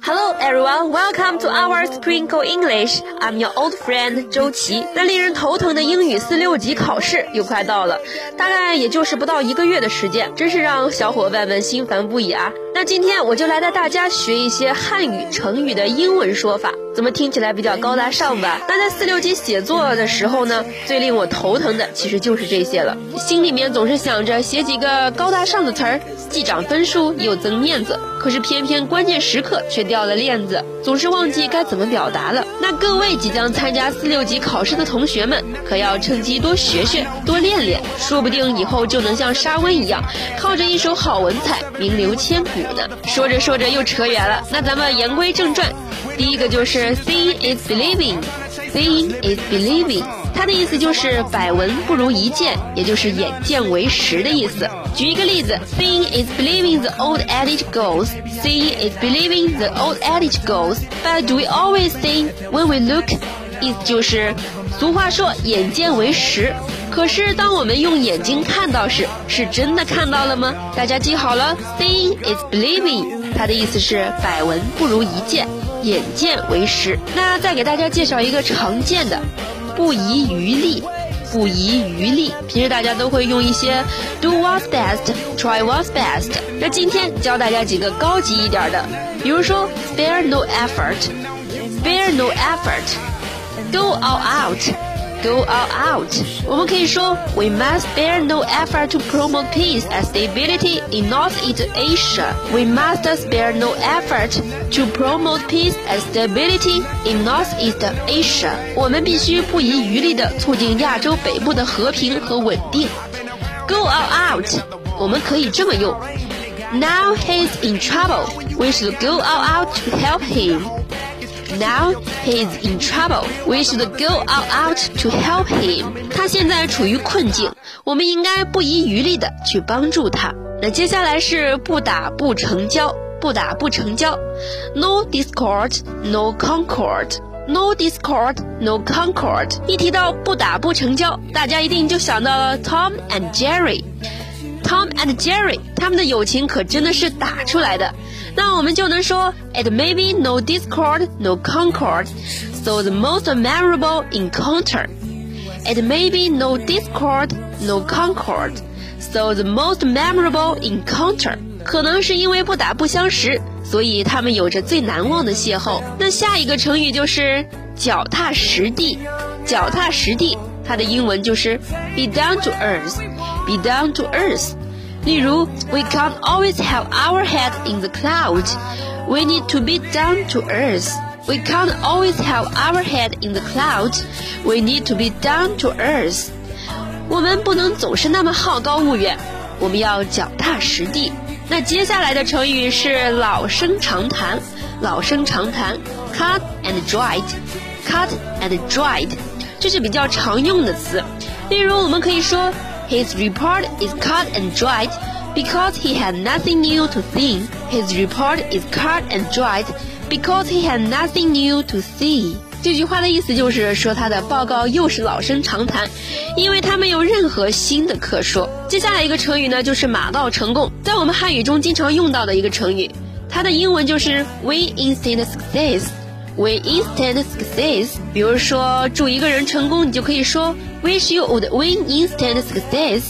Hello everyone, welcome to our Sprinkle English. I'm your old friend 周琦。那令人头疼的英语四六级考试又快到了，大概也就是不到一个月的时间，真是让小伙伴们心烦不已啊。那今天我就来带大家学一些汉语成语的英文说法，怎么听起来比较高大上吧？那在四六级写作的时候呢，最令我头疼的其实就是这些了，心里面总是想着写几个高大上的词儿，既涨分数又增面子，可是偏偏关键时刻却掉了链子，总是忘记该怎么表达了。那各位即将参加四六级考试的同学们，可要趁机多学学，多练练，说不定以后就能像沙温一样，靠着一手好文采，名留千古呢。说着说着又扯远了，那咱们言归正传，第一个就是 seeing is believing，seeing is believing，它的意思就是百闻不如一见，也就是眼见为实的意思。举一个例子，seeing is believing the old adage goes，seeing is believing the old adage goes，but do we always see when we look？意思就是，俗话说眼见为实。可是，当我们用眼睛看到时，是真的看到了吗？大家记好了，seeing is believing，它的意思是百闻不如一见，眼见为实。那再给大家介绍一个常见的，不遗余力，不遗余力。平时大家都会用一些 do what's best，try what's best。那今天教大家几个高级一点的，比如说 spare no effort，spare no effort，go all out。go all out。我们可以说，We must spare no effort to promote peace and stability in Northeast Asia. We must spare no effort to promote peace and stability in Northeast Asia. 我们必须不遗余力地促进亚洲北部的和平和稳定。Go all out，我们可以这么用。Now he's in trouble. We should go all out to help him. Now he is in trouble. We should go all out to help him. 他现在处于困境，我们应该不遗余力的去帮助他。那接下来是不打不成交，不打不成交。No discord, no concord. No discord, no concord. 一提到不打不成交，大家一定就想到了 Tom and Jerry。Tom and Jerry，他们的友情可真的是打出来的。那我们就能说，It may be no discord, no concord, so the most memorable encounter. It may be no discord, no concord, so the most memorable encounter. 可能是因为不打不相识，所以他们有着最难忘的邂逅。那下一个成语就是脚踏实地。脚踏实地，它的英文就是 be down to earth. Be down to earth. 例如，We can't always have our head in the clouds. We need to be down to earth. We can't always have our head in the clouds. We need to be down to earth. 我们不能总是那么好高骛远，我们要脚踏实地。那接下来的成语是老生常谈，老生常谈，cut and dried，cut and dried，这是比较常用的词。例如，我们可以说。 His report is cut and dried because he had nothing new to see. His report is cut and dried because he had nothing new to see. 这句话的意思就是说他的报告又是老生常谈，因为他没有任何新的可说。接下来一个成语呢，就是马到成功，在我们汉语中经常用到的一个成语，它的英文就是 win instant success。win instant success。比如说，祝一个人成功，你就可以说 Wish you would win instant success。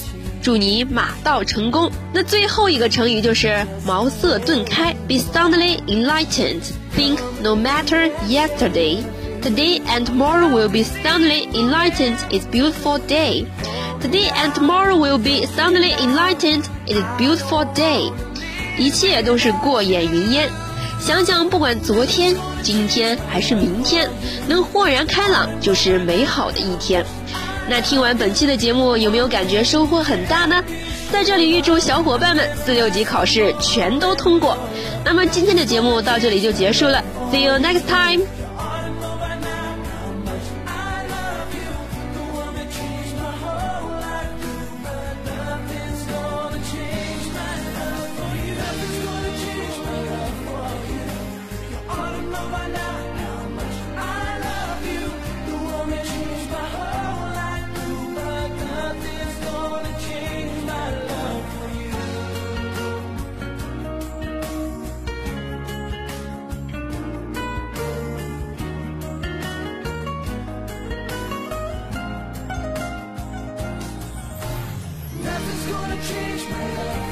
祝你马到成功。那最后一个成语就是茅塞顿开，be suddenly enlightened。Think no matter yesterday, today and tomorrow will be suddenly enlightened. It's beautiful day. Today and tomorrow will be suddenly enlightened. It's beautiful day. 一切都是过眼云烟。 想想，不管昨天、今天还是明天，能豁然开朗就是美好的一天。那听完本期的节目，有没有感觉收获很大呢？在这里预祝小伙伴们四六级考试全都通过。那么今天的节目到这里就结束了，See you next time。change my life.